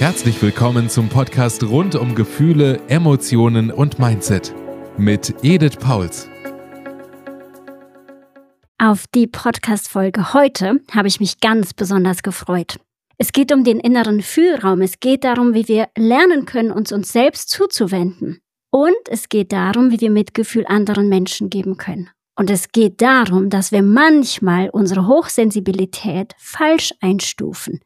Herzlich willkommen zum Podcast rund um Gefühle, Emotionen und Mindset mit Edith Pauls. Auf die Podcast-Folge heute habe ich mich ganz besonders gefreut. Es geht um den inneren Fühlraum. Es geht darum, wie wir lernen können, uns uns selbst zuzuwenden. Und es geht darum, wie wir Mitgefühl anderen Menschen geben können. Und es geht darum, dass wir manchmal unsere Hochsensibilität falsch einstufen.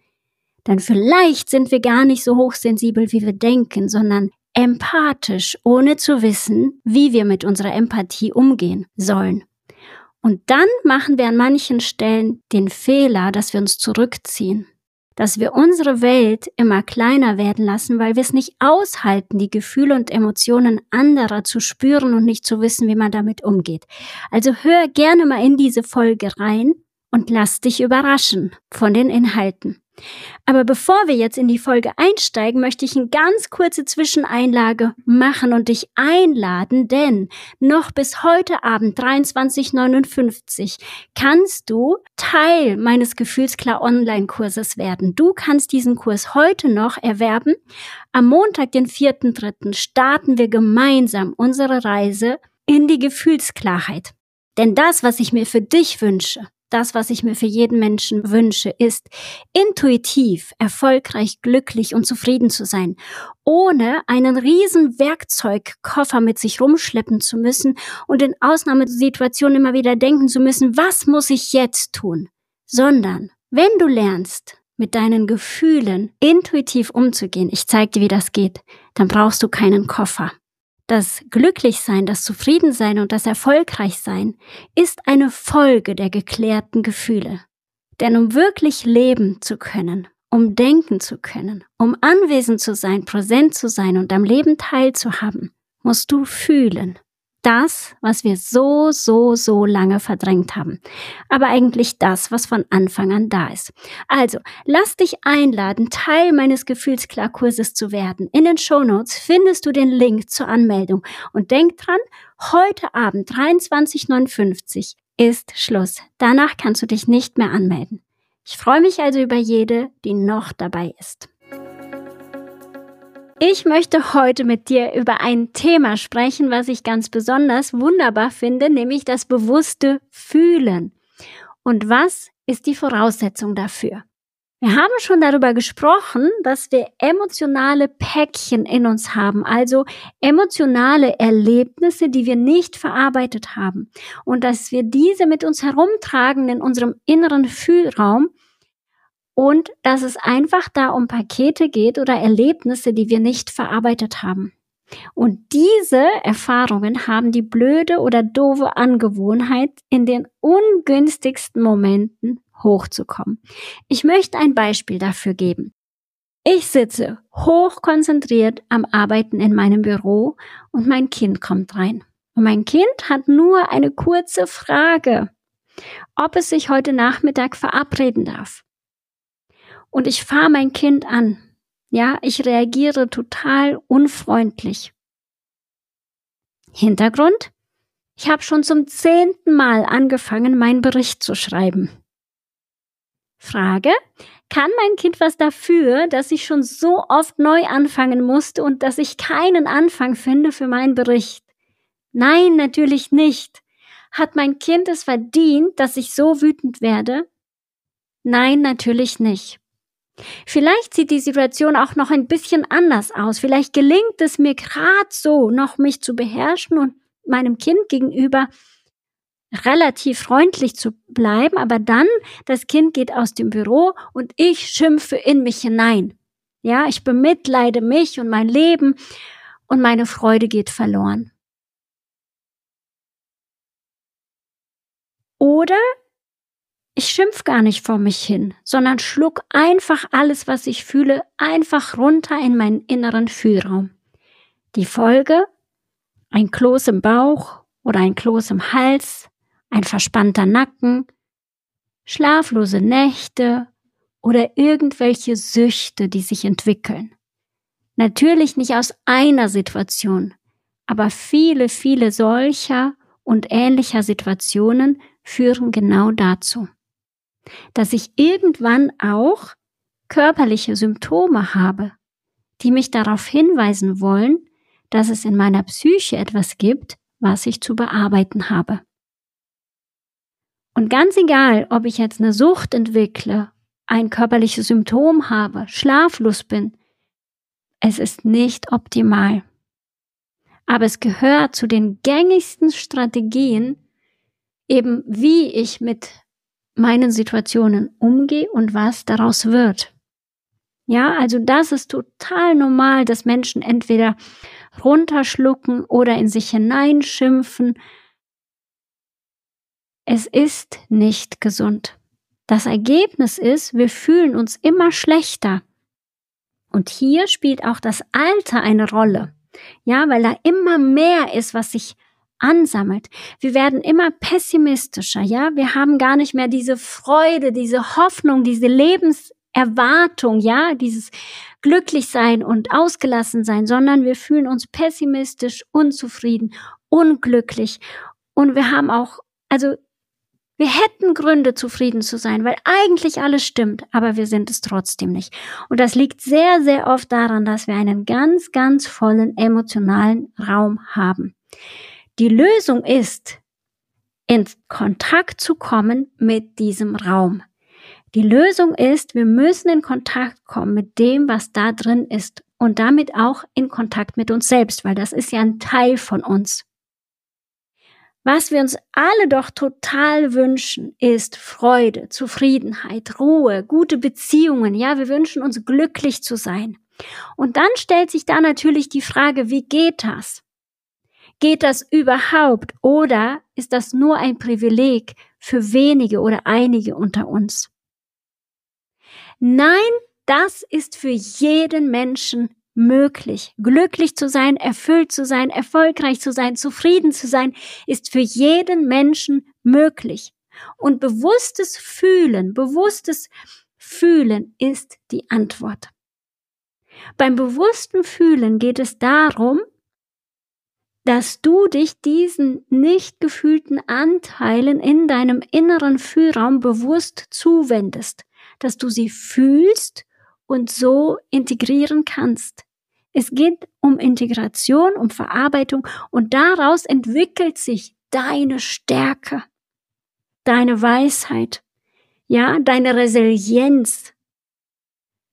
Denn vielleicht sind wir gar nicht so hochsensibel, wie wir denken, sondern empathisch, ohne zu wissen, wie wir mit unserer Empathie umgehen sollen. Und dann machen wir an manchen Stellen den Fehler, dass wir uns zurückziehen, dass wir unsere Welt immer kleiner werden lassen, weil wir es nicht aushalten, die Gefühle und Emotionen anderer zu spüren und nicht zu wissen, wie man damit umgeht. Also hör gerne mal in diese Folge rein und lass dich überraschen von den Inhalten. Aber bevor wir jetzt in die Folge einsteigen, möchte ich eine ganz kurze Zwischeneinlage machen und dich einladen, denn noch bis heute Abend 23.59 kannst du Teil meines Gefühlsklar Online-Kurses werden. Du kannst diesen Kurs heute noch erwerben. Am Montag, den 4.3. starten wir gemeinsam unsere Reise in die Gefühlsklarheit. Denn das, was ich mir für dich wünsche, das, was ich mir für jeden Menschen wünsche, ist intuitiv, erfolgreich, glücklich und zufrieden zu sein, ohne einen riesen Werkzeugkoffer mit sich rumschleppen zu müssen und in Ausnahmesituationen immer wieder denken zu müssen, was muss ich jetzt tun? Sondern, wenn du lernst, mit deinen Gefühlen intuitiv umzugehen, ich zeige dir, wie das geht, dann brauchst du keinen Koffer. Das Glücklichsein, das Zufriedensein und das Erfolgreichsein ist eine Folge der geklärten Gefühle. Denn um wirklich leben zu können, um denken zu können, um anwesend zu sein, präsent zu sein und am Leben teilzuhaben, musst du fühlen das, was wir so, so, so lange verdrängt haben. Aber eigentlich das, was von Anfang an da ist. Also, lass dich einladen, Teil meines Gefühlsklarkurses zu werden. In den Shownotes findest du den Link zur Anmeldung. Und denk dran, heute Abend 23.59 ist Schluss. Danach kannst du dich nicht mehr anmelden. Ich freue mich also über jede, die noch dabei ist. Ich möchte heute mit dir über ein Thema sprechen, was ich ganz besonders wunderbar finde, nämlich das bewusste Fühlen. Und was ist die Voraussetzung dafür? Wir haben schon darüber gesprochen, dass wir emotionale Päckchen in uns haben, also emotionale Erlebnisse, die wir nicht verarbeitet haben und dass wir diese mit uns herumtragen in unserem inneren Fühlraum und dass es einfach da um Pakete geht oder Erlebnisse, die wir nicht verarbeitet haben. Und diese Erfahrungen haben die blöde oder doofe Angewohnheit, in den ungünstigsten Momenten hochzukommen. Ich möchte ein Beispiel dafür geben. Ich sitze hochkonzentriert am Arbeiten in meinem Büro und mein Kind kommt rein. Und mein Kind hat nur eine kurze Frage, ob es sich heute Nachmittag verabreden darf und ich fahre mein Kind an. Ja, ich reagiere total unfreundlich. Hintergrund? Ich habe schon zum zehnten Mal angefangen, meinen Bericht zu schreiben. Frage? Kann mein Kind was dafür, dass ich schon so oft neu anfangen musste und dass ich keinen Anfang finde für meinen Bericht? Nein, natürlich nicht. Hat mein Kind es verdient, dass ich so wütend werde? Nein, natürlich nicht. Vielleicht sieht die Situation auch noch ein bisschen anders aus. Vielleicht gelingt es mir gerade so, noch mich zu beherrschen und meinem Kind gegenüber relativ freundlich zu bleiben, aber dann das Kind geht aus dem Büro und ich schimpfe in mich hinein. Ja, ich bemitleide mich und mein Leben und meine Freude geht verloren. Oder ich schimpf gar nicht vor mich hin, sondern schluck einfach alles, was ich fühle, einfach runter in meinen inneren Fühlraum. Die Folge? Ein Kloß im Bauch oder ein Kloß im Hals, ein verspannter Nacken, schlaflose Nächte oder irgendwelche Süchte, die sich entwickeln. Natürlich nicht aus einer Situation, aber viele, viele solcher und ähnlicher Situationen führen genau dazu dass ich irgendwann auch körperliche Symptome habe, die mich darauf hinweisen wollen, dass es in meiner Psyche etwas gibt, was ich zu bearbeiten habe. Und ganz egal, ob ich jetzt eine Sucht entwickle, ein körperliches Symptom habe, schlaflos bin, es ist nicht optimal. Aber es gehört zu den gängigsten Strategien, eben wie ich mit meinen Situationen umgehe und was daraus wird. Ja, also das ist total normal, dass Menschen entweder runterschlucken oder in sich hineinschimpfen. Es ist nicht gesund. Das Ergebnis ist, wir fühlen uns immer schlechter. Und hier spielt auch das Alter eine Rolle. Ja, weil da immer mehr ist, was sich ansammelt. Wir werden immer pessimistischer, ja? Wir haben gar nicht mehr diese Freude, diese Hoffnung, diese Lebenserwartung, ja? Dieses Glücklichsein und ausgelassen sein, sondern wir fühlen uns pessimistisch, unzufrieden, unglücklich. Und wir haben auch, also wir hätten Gründe, zufrieden zu sein, weil eigentlich alles stimmt, aber wir sind es trotzdem nicht. Und das liegt sehr, sehr oft daran, dass wir einen ganz, ganz vollen emotionalen Raum haben. Die Lösung ist, in Kontakt zu kommen mit diesem Raum. Die Lösung ist, wir müssen in Kontakt kommen mit dem, was da drin ist und damit auch in Kontakt mit uns selbst, weil das ist ja ein Teil von uns. Was wir uns alle doch total wünschen, ist Freude, Zufriedenheit, Ruhe, gute Beziehungen. Ja, wir wünschen uns glücklich zu sein. Und dann stellt sich da natürlich die Frage, wie geht das? Geht das überhaupt oder ist das nur ein Privileg für wenige oder einige unter uns? Nein, das ist für jeden Menschen möglich. Glücklich zu sein, erfüllt zu sein, erfolgreich zu sein, zufrieden zu sein, ist für jeden Menschen möglich. Und bewusstes Fühlen, bewusstes Fühlen ist die Antwort. Beim bewussten Fühlen geht es darum, dass du dich diesen nicht gefühlten Anteilen in deinem inneren Fühlraum bewusst zuwendest, dass du sie fühlst und so integrieren kannst. Es geht um Integration, um Verarbeitung und daraus entwickelt sich deine Stärke, deine Weisheit, ja, deine Resilienz,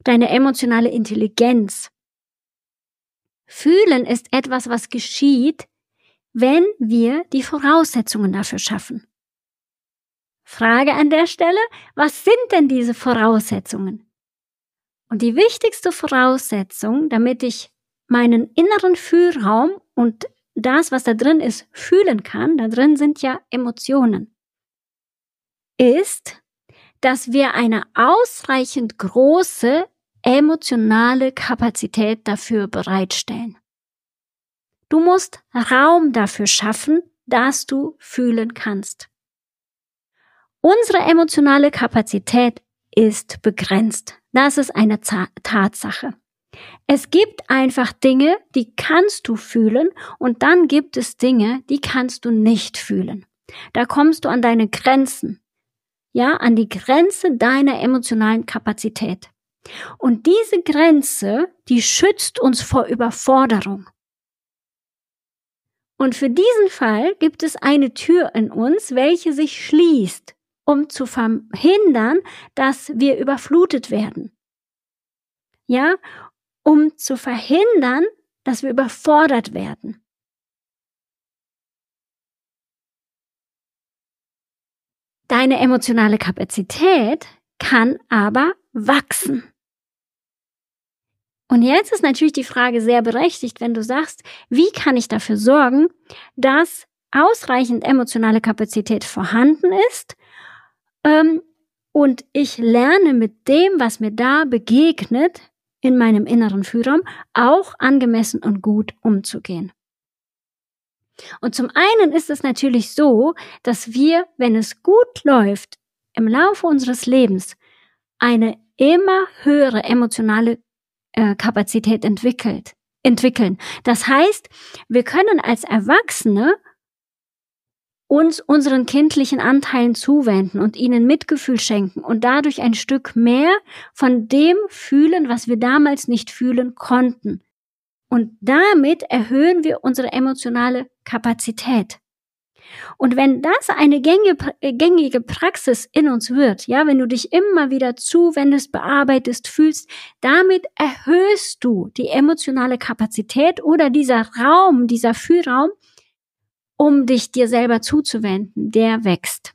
deine emotionale Intelligenz. Fühlen ist etwas, was geschieht, wenn wir die Voraussetzungen dafür schaffen. Frage an der Stelle, was sind denn diese Voraussetzungen? Und die wichtigste Voraussetzung, damit ich meinen inneren Fühlraum und das, was da drin ist, fühlen kann, da drin sind ja Emotionen, ist, dass wir eine ausreichend große emotionale Kapazität dafür bereitstellen. Du musst Raum dafür schaffen, dass du fühlen kannst. Unsere emotionale Kapazität ist begrenzt. Das ist eine Tatsache. Es gibt einfach Dinge, die kannst du fühlen und dann gibt es Dinge, die kannst du nicht fühlen. Da kommst du an deine Grenzen. Ja, an die Grenze deiner emotionalen Kapazität. Und diese Grenze, die schützt uns vor Überforderung. Und für diesen Fall gibt es eine Tür in uns, welche sich schließt um zu verhindern, dass wir überflutet werden. Ja, um zu verhindern, dass wir überfordert werden. Deine emotionale Kapazität kann aber wachsen. Und jetzt ist natürlich die Frage sehr berechtigt, wenn du sagst, wie kann ich dafür sorgen, dass ausreichend emotionale Kapazität vorhanden ist ähm, und ich lerne mit dem, was mir da begegnet, in meinem inneren Führraum, auch angemessen und gut umzugehen. Und zum einen ist es natürlich so, dass wir, wenn es gut läuft, im Laufe unseres Lebens eine immer höhere emotionale äh, Kapazität uns unseren kindlichen Anteilen zuwenden und ihnen Mitgefühl schenken und dadurch ein Stück mehr von dem fühlen, was wir damals nicht fühlen konnten. Und damit erhöhen wir unsere emotionale Kapazität. Und wenn das eine gängige Praxis in uns wird, ja, wenn du dich immer wieder zuwendest, bearbeitest, fühlst, damit erhöhst du die emotionale Kapazität oder dieser Raum, dieser Fühlraum, um dich dir selber zuzuwenden, der wächst.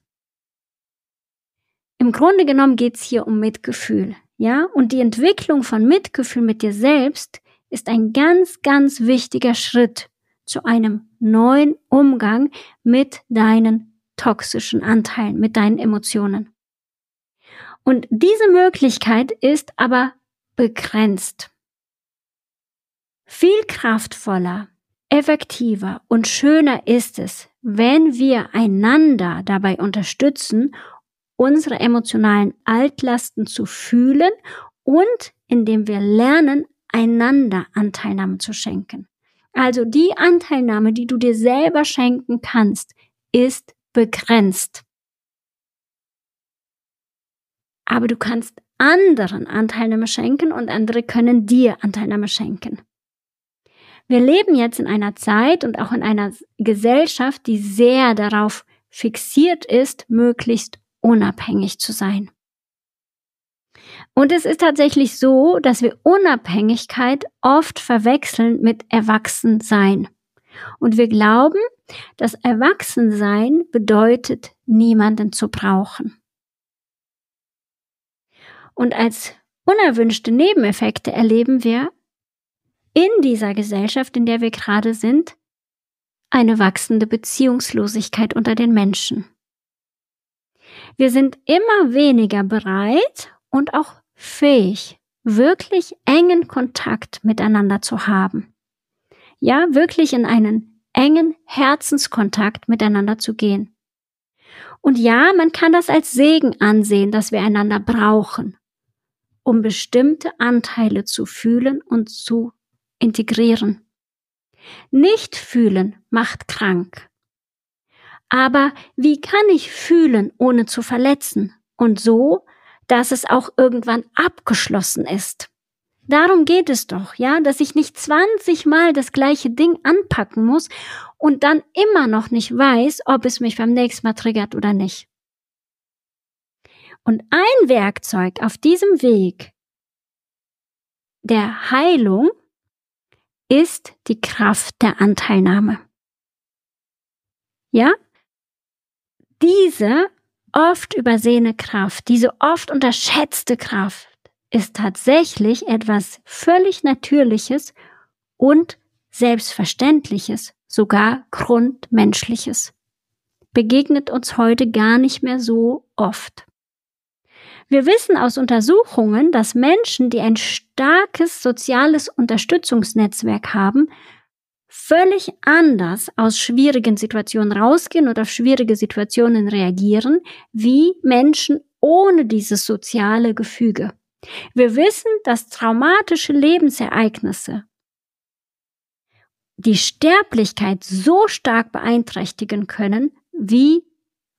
Im Grunde genommen geht's hier um Mitgefühl, ja, und die Entwicklung von Mitgefühl mit dir selbst ist ein ganz, ganz wichtiger Schritt zu einem neuen Umgang mit deinen toxischen Anteilen, mit deinen Emotionen. Und diese Möglichkeit ist aber begrenzt. Viel kraftvoller, effektiver und schöner ist es, wenn wir einander dabei unterstützen, unsere emotionalen Altlasten zu fühlen und indem wir lernen, einander Anteilnahme zu schenken. Also die Anteilnahme, die du dir selber schenken kannst, ist begrenzt. Aber du kannst anderen Anteilnahme schenken und andere können dir Anteilnahme schenken. Wir leben jetzt in einer Zeit und auch in einer Gesellschaft, die sehr darauf fixiert ist, möglichst unabhängig zu sein. Und es ist tatsächlich so, dass wir Unabhängigkeit oft verwechseln mit Erwachsensein. Und wir glauben, dass Erwachsensein bedeutet, niemanden zu brauchen. Und als unerwünschte Nebeneffekte erleben wir in dieser Gesellschaft, in der wir gerade sind, eine wachsende Beziehungslosigkeit unter den Menschen. Wir sind immer weniger bereit und auch fähig, wirklich engen Kontakt miteinander zu haben. Ja, wirklich in einen engen Herzenskontakt miteinander zu gehen. Und ja, man kann das als Segen ansehen, dass wir einander brauchen, um bestimmte Anteile zu fühlen und zu integrieren. Nicht fühlen macht krank. Aber wie kann ich fühlen, ohne zu verletzen? Und so, dass es auch irgendwann abgeschlossen ist. Darum geht es doch, ja, dass ich nicht 20 Mal das gleiche Ding anpacken muss und dann immer noch nicht weiß, ob es mich beim nächsten Mal triggert oder nicht. Und ein Werkzeug auf diesem Weg der Heilung ist die Kraft der Anteilnahme. Ja? Diese oft übersehene Kraft, diese oft unterschätzte Kraft ist tatsächlich etwas völlig Natürliches und Selbstverständliches, sogar Grundmenschliches. Begegnet uns heute gar nicht mehr so oft. Wir wissen aus Untersuchungen, dass Menschen, die ein starkes soziales Unterstützungsnetzwerk haben, völlig anders aus schwierigen Situationen rausgehen oder auf schwierige Situationen reagieren, wie Menschen ohne dieses soziale Gefüge. Wir wissen, dass traumatische Lebensereignisse die Sterblichkeit so stark beeinträchtigen können wie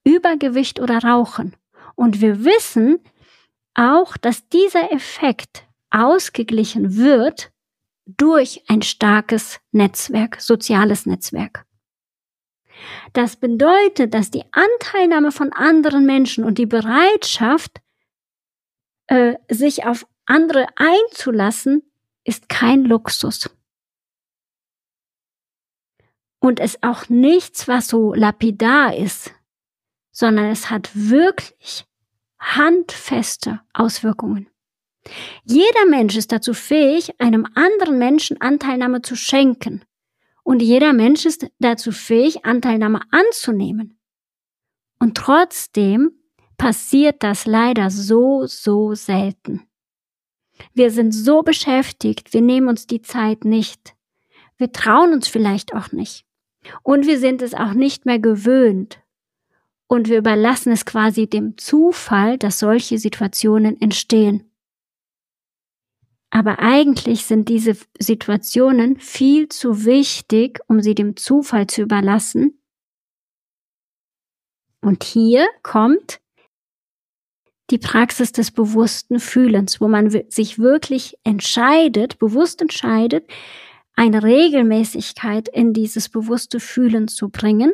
Übergewicht oder Rauchen. Und wir wissen, auch, dass dieser Effekt ausgeglichen wird durch ein starkes Netzwerk, soziales Netzwerk. Das bedeutet, dass die Anteilnahme von anderen Menschen und die Bereitschaft, äh, sich auf andere einzulassen, ist kein Luxus. Und es auch nichts, was so lapidar ist, sondern es hat wirklich handfeste Auswirkungen. Jeder Mensch ist dazu fähig, einem anderen Menschen Anteilnahme zu schenken. Und jeder Mensch ist dazu fähig, Anteilnahme anzunehmen. Und trotzdem passiert das leider so, so selten. Wir sind so beschäftigt, wir nehmen uns die Zeit nicht. Wir trauen uns vielleicht auch nicht. Und wir sind es auch nicht mehr gewöhnt, und wir überlassen es quasi dem Zufall, dass solche Situationen entstehen. Aber eigentlich sind diese Situationen viel zu wichtig, um sie dem Zufall zu überlassen. Und hier kommt die Praxis des bewussten Fühlens, wo man sich wirklich entscheidet, bewusst entscheidet, eine Regelmäßigkeit in dieses bewusste Fühlen zu bringen.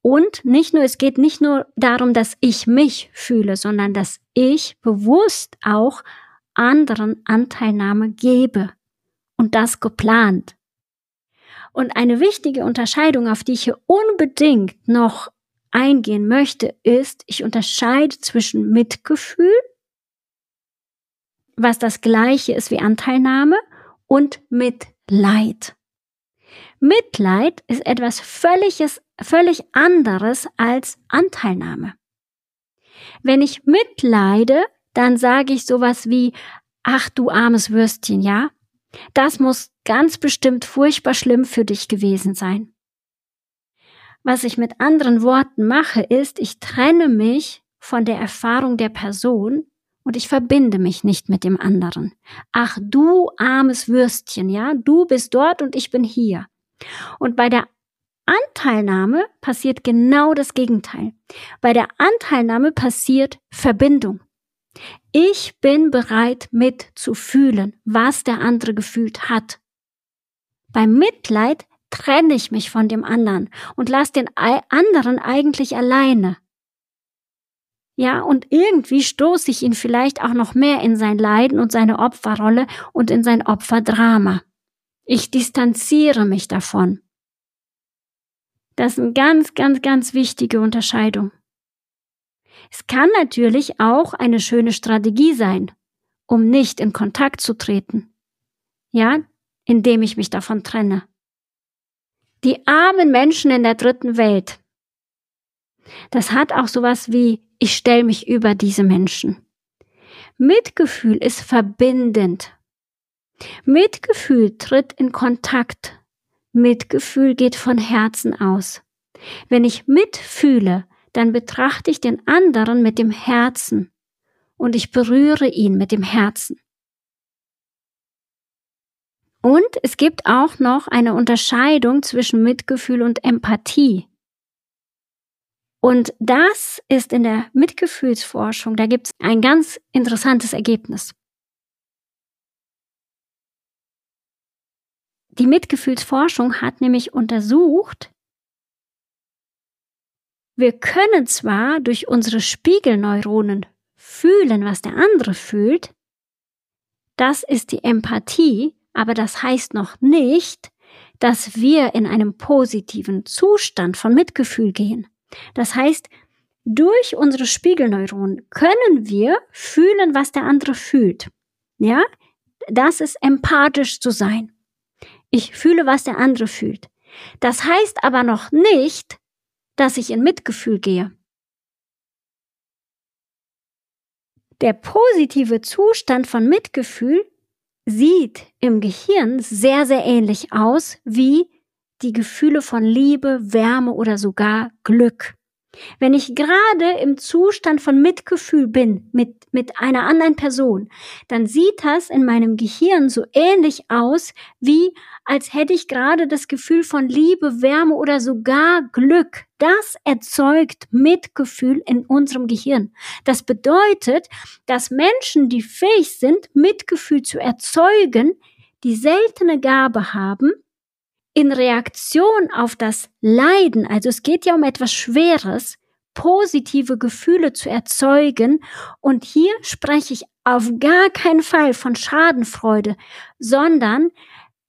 Und nicht nur, es geht nicht nur darum, dass ich mich fühle, sondern dass ich bewusst auch anderen Anteilnahme gebe. Und das geplant. Und eine wichtige Unterscheidung, auf die ich hier unbedingt noch eingehen möchte, ist, ich unterscheide zwischen Mitgefühl, was das gleiche ist wie Anteilnahme, und Mitleid. Mitleid ist etwas völliges, völlig anderes als Anteilnahme. Wenn ich mitleide, dann sage ich sowas wie, ach du armes Würstchen, ja? Das muss ganz bestimmt furchtbar schlimm für dich gewesen sein. Was ich mit anderen Worten mache, ist, ich trenne mich von der Erfahrung der Person und ich verbinde mich nicht mit dem anderen. Ach du armes Würstchen, ja, du bist dort und ich bin hier. Und bei der Anteilnahme passiert genau das Gegenteil. Bei der Anteilnahme passiert Verbindung. Ich bin bereit mitzufühlen, was der andere gefühlt hat. Beim Mitleid trenne ich mich von dem anderen und lasse den anderen eigentlich alleine. Ja, und irgendwie stoße ich ihn vielleicht auch noch mehr in sein Leiden und seine Opferrolle und in sein Opferdrama. Ich distanziere mich davon. Das ist eine ganz, ganz, ganz wichtige Unterscheidung. Es kann natürlich auch eine schöne Strategie sein, um nicht in Kontakt zu treten. Ja, indem ich mich davon trenne. Die armen Menschen in der dritten Welt. Das hat auch sowas wie, ich stelle mich über diese Menschen. Mitgefühl ist verbindend. Mitgefühl tritt in Kontakt. Mitgefühl geht von Herzen aus. Wenn ich mitfühle, dann betrachte ich den anderen mit dem Herzen und ich berühre ihn mit dem Herzen. Und es gibt auch noch eine Unterscheidung zwischen Mitgefühl und Empathie. Und das ist in der Mitgefühlsforschung, da gibt es ein ganz interessantes Ergebnis. Die Mitgefühlsforschung hat nämlich untersucht, wir können zwar durch unsere Spiegelneuronen fühlen, was der andere fühlt, das ist die Empathie, aber das heißt noch nicht, dass wir in einem positiven Zustand von Mitgefühl gehen. Das heißt, durch unsere Spiegelneuronen können wir fühlen, was der andere fühlt. Ja, das ist empathisch zu sein. Ich fühle, was der andere fühlt. Das heißt aber noch nicht, dass ich in Mitgefühl gehe. Der positive Zustand von Mitgefühl sieht im Gehirn sehr, sehr ähnlich aus wie die Gefühle von Liebe, Wärme oder sogar Glück. Wenn ich gerade im Zustand von Mitgefühl bin mit, mit einer anderen Person, dann sieht das in meinem Gehirn so ähnlich aus, wie als hätte ich gerade das Gefühl von Liebe, Wärme oder sogar Glück. Das erzeugt Mitgefühl in unserem Gehirn. Das bedeutet, dass Menschen, die fähig sind, Mitgefühl zu erzeugen, die seltene Gabe haben, in Reaktion auf das Leiden, also es geht ja um etwas Schweres, positive Gefühle zu erzeugen. Und hier spreche ich auf gar keinen Fall von Schadenfreude, sondern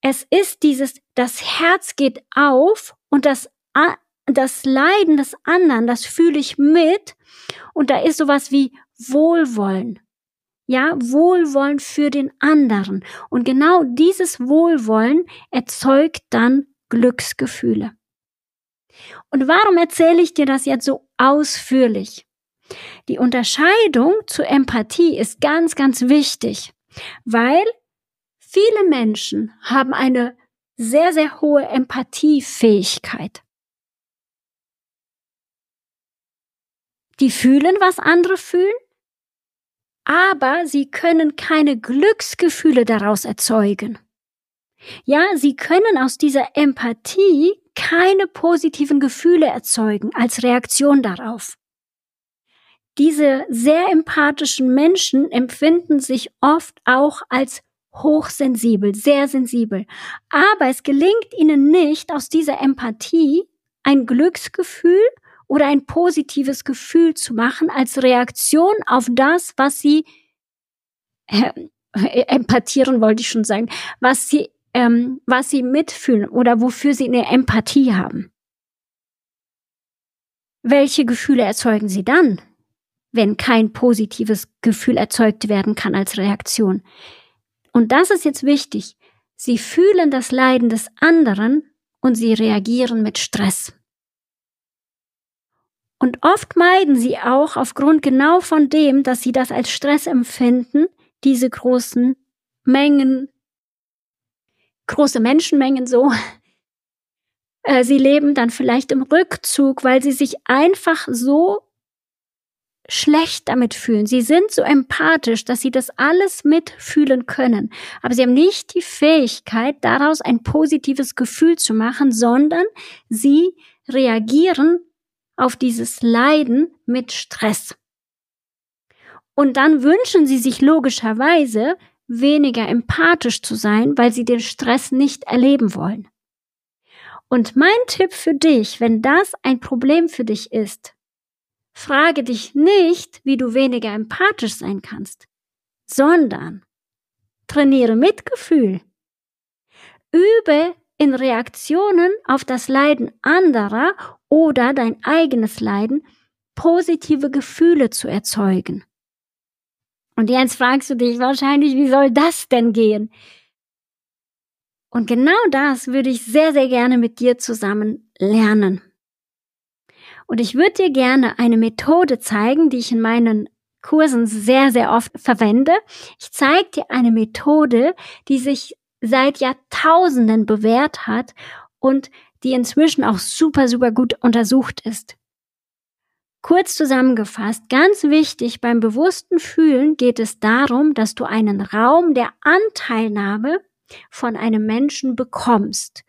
es ist dieses, das Herz geht auf und das, das Leiden des anderen, das fühle ich mit. Und da ist sowas wie Wohlwollen. Ja, Wohlwollen für den anderen. Und genau dieses Wohlwollen erzeugt dann Glücksgefühle. Und warum erzähle ich dir das jetzt so ausführlich? Die Unterscheidung zur Empathie ist ganz, ganz wichtig, weil viele Menschen haben eine sehr, sehr hohe Empathiefähigkeit. Die fühlen, was andere fühlen, aber sie können keine Glücksgefühle daraus erzeugen. Ja, sie können aus dieser Empathie keine positiven Gefühle erzeugen als Reaktion darauf. Diese sehr empathischen Menschen empfinden sich oft auch als hochsensibel, sehr sensibel. Aber es gelingt ihnen nicht, aus dieser Empathie ein Glücksgefühl oder ein positives Gefühl zu machen als Reaktion auf das, was sie äh, empathieren wollte ich schon sagen, was sie ähm, was sie mitfühlen oder wofür sie eine Empathie haben. Welche Gefühle erzeugen sie dann, wenn kein positives Gefühl erzeugt werden kann als Reaktion? Und das ist jetzt wichtig. Sie fühlen das Leiden des anderen und sie reagieren mit Stress. Und oft meiden sie auch aufgrund genau von dem, dass sie das als Stress empfinden, diese großen Mengen, große Menschenmengen so. Äh, sie leben dann vielleicht im Rückzug, weil sie sich einfach so schlecht damit fühlen. Sie sind so empathisch, dass sie das alles mitfühlen können. Aber sie haben nicht die Fähigkeit, daraus ein positives Gefühl zu machen, sondern sie reagieren auf dieses Leiden mit Stress. Und dann wünschen sie sich logischerweise, weniger empathisch zu sein, weil sie den Stress nicht erleben wollen. Und mein Tipp für dich, wenn das ein Problem für dich ist, Frage dich nicht, wie du weniger empathisch sein kannst, sondern trainiere Mitgefühl. Übe in Reaktionen auf das Leiden anderer oder dein eigenes Leiden positive Gefühle zu erzeugen. Und jetzt fragst du dich wahrscheinlich, wie soll das denn gehen? Und genau das würde ich sehr, sehr gerne mit dir zusammen lernen. Und ich würde dir gerne eine Methode zeigen, die ich in meinen Kursen sehr, sehr oft verwende. Ich zeige dir eine Methode, die sich seit Jahrtausenden bewährt hat und die inzwischen auch super, super gut untersucht ist. Kurz zusammengefasst, ganz wichtig beim bewussten Fühlen geht es darum, dass du einen Raum der Anteilnahme von einem Menschen bekommst,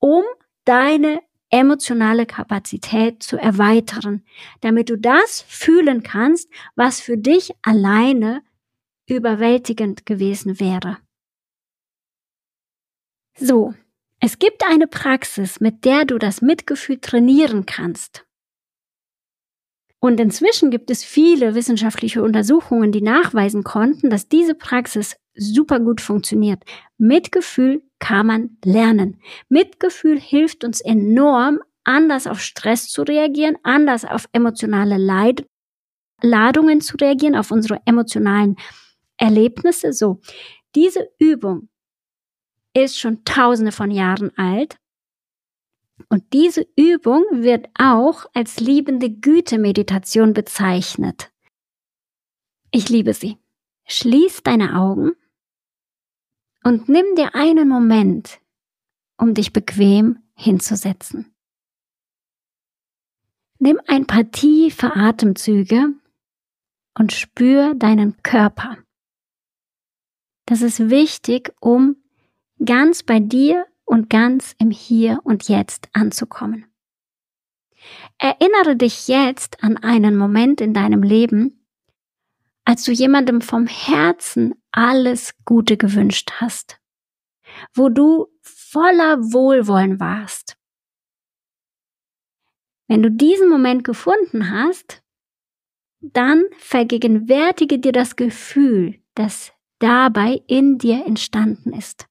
um deine emotionale Kapazität zu erweitern, damit du das fühlen kannst, was für dich alleine überwältigend gewesen wäre. So, es gibt eine Praxis, mit der du das Mitgefühl trainieren kannst. Und inzwischen gibt es viele wissenschaftliche Untersuchungen, die nachweisen konnten, dass diese Praxis super gut funktioniert. Mitgefühl kann man lernen. Mitgefühl hilft uns enorm, anders auf Stress zu reagieren, anders auf emotionale Leid Ladungen zu reagieren, auf unsere emotionalen Erlebnisse. So, diese Übung ist schon tausende von Jahren alt. Und diese Übung wird auch als liebende Güte-Meditation bezeichnet. Ich liebe sie. Schließ deine Augen und nimm dir einen Moment, um dich bequem hinzusetzen. Nimm ein paar tiefe Atemzüge und spür deinen Körper. Das ist wichtig, um ganz bei dir und ganz im Hier und Jetzt anzukommen. Erinnere dich jetzt an einen Moment in deinem Leben, als du jemandem vom Herzen alles Gute gewünscht hast, wo du voller Wohlwollen warst. Wenn du diesen Moment gefunden hast, dann vergegenwärtige dir das Gefühl, das dabei in dir entstanden ist.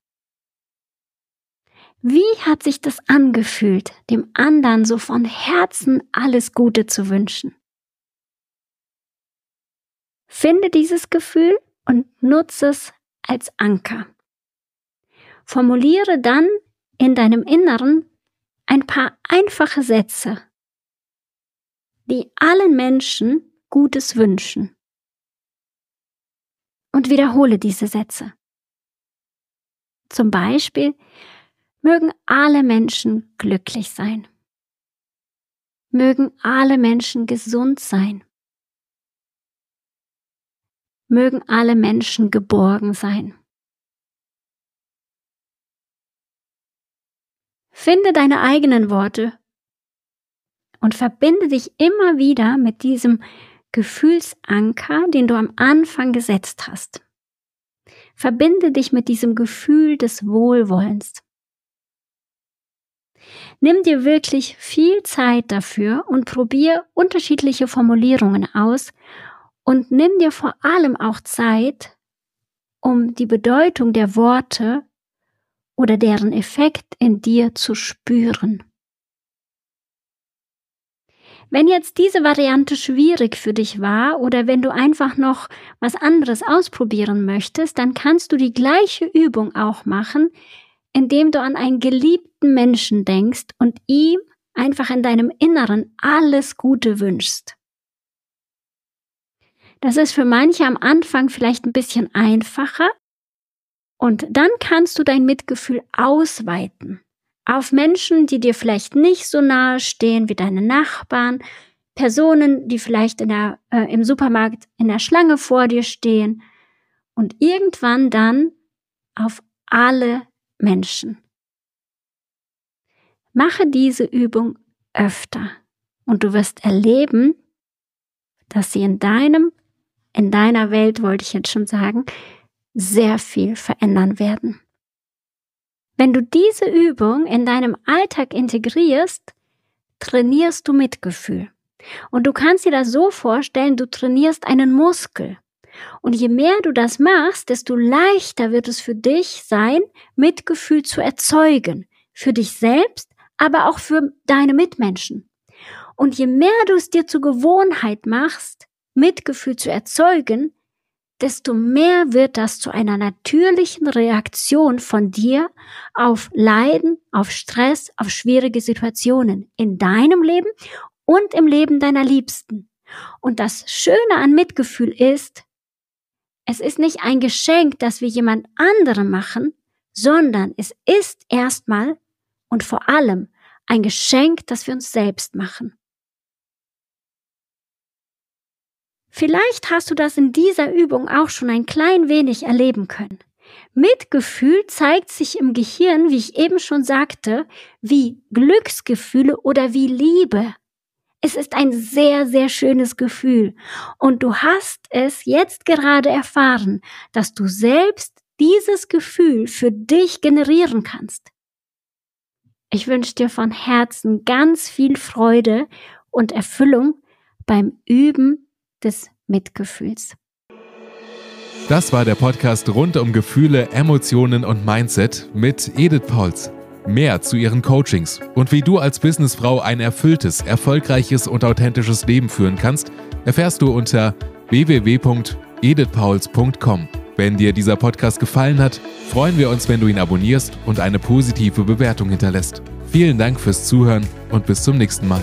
Wie hat sich das angefühlt, dem anderen so von Herzen alles Gute zu wünschen? Finde dieses Gefühl und nutze es als Anker. Formuliere dann in deinem Inneren ein paar einfache Sätze, die allen Menschen Gutes wünschen. Und wiederhole diese Sätze. Zum Beispiel, mögen alle Menschen glücklich sein. Mögen alle Menschen gesund sein mögen alle Menschen geborgen sein. Finde deine eigenen Worte und verbinde dich immer wieder mit diesem Gefühlsanker, den du am Anfang gesetzt hast. Verbinde dich mit diesem Gefühl des Wohlwollens. Nimm dir wirklich viel Zeit dafür und probier unterschiedliche Formulierungen aus und nimm dir vor allem auch Zeit, um die Bedeutung der Worte oder deren Effekt in dir zu spüren. Wenn jetzt diese Variante schwierig für dich war oder wenn du einfach noch was anderes ausprobieren möchtest, dann kannst du die gleiche Übung auch machen, indem du an einen geliebten Menschen denkst und ihm einfach in deinem Inneren alles Gute wünschst. Das ist für manche am Anfang vielleicht ein bisschen einfacher und dann kannst du dein Mitgefühl ausweiten auf Menschen, die dir vielleicht nicht so nahe stehen wie deine Nachbarn, Personen, die vielleicht in der, äh, im Supermarkt in der Schlange vor dir stehen und irgendwann dann auf alle Menschen. Mache diese Übung öfter und du wirst erleben, dass sie in deinem, in deiner Welt, wollte ich jetzt schon sagen, sehr viel verändern werden. Wenn du diese Übung in deinem Alltag integrierst, trainierst du Mitgefühl. Und du kannst dir das so vorstellen, du trainierst einen Muskel. Und je mehr du das machst, desto leichter wird es für dich sein, Mitgefühl zu erzeugen. Für dich selbst, aber auch für deine Mitmenschen. Und je mehr du es dir zur Gewohnheit machst, Mitgefühl zu erzeugen, desto mehr wird das zu einer natürlichen Reaktion von dir auf Leiden, auf Stress, auf schwierige Situationen in deinem Leben und im Leben deiner Liebsten. Und das Schöne an Mitgefühl ist, es ist nicht ein Geschenk, das wir jemand anderem machen, sondern es ist erstmal und vor allem ein Geschenk, das wir uns selbst machen. Vielleicht hast du das in dieser Übung auch schon ein klein wenig erleben können. Mitgefühl zeigt sich im Gehirn, wie ich eben schon sagte, wie Glücksgefühle oder wie Liebe. Es ist ein sehr, sehr schönes Gefühl. Und du hast es jetzt gerade erfahren, dass du selbst dieses Gefühl für dich generieren kannst. Ich wünsche dir von Herzen ganz viel Freude und Erfüllung beim Üben des Mitgefühls. Das war der Podcast rund um Gefühle, Emotionen und Mindset mit Edith Pauls. Mehr zu ihren Coachings und wie du als Businessfrau ein erfülltes, erfolgreiches und authentisches Leben führen kannst, erfährst du unter www.edithpauls.com. Wenn dir dieser Podcast gefallen hat, freuen wir uns, wenn du ihn abonnierst und eine positive Bewertung hinterlässt. Vielen Dank fürs Zuhören und bis zum nächsten Mal.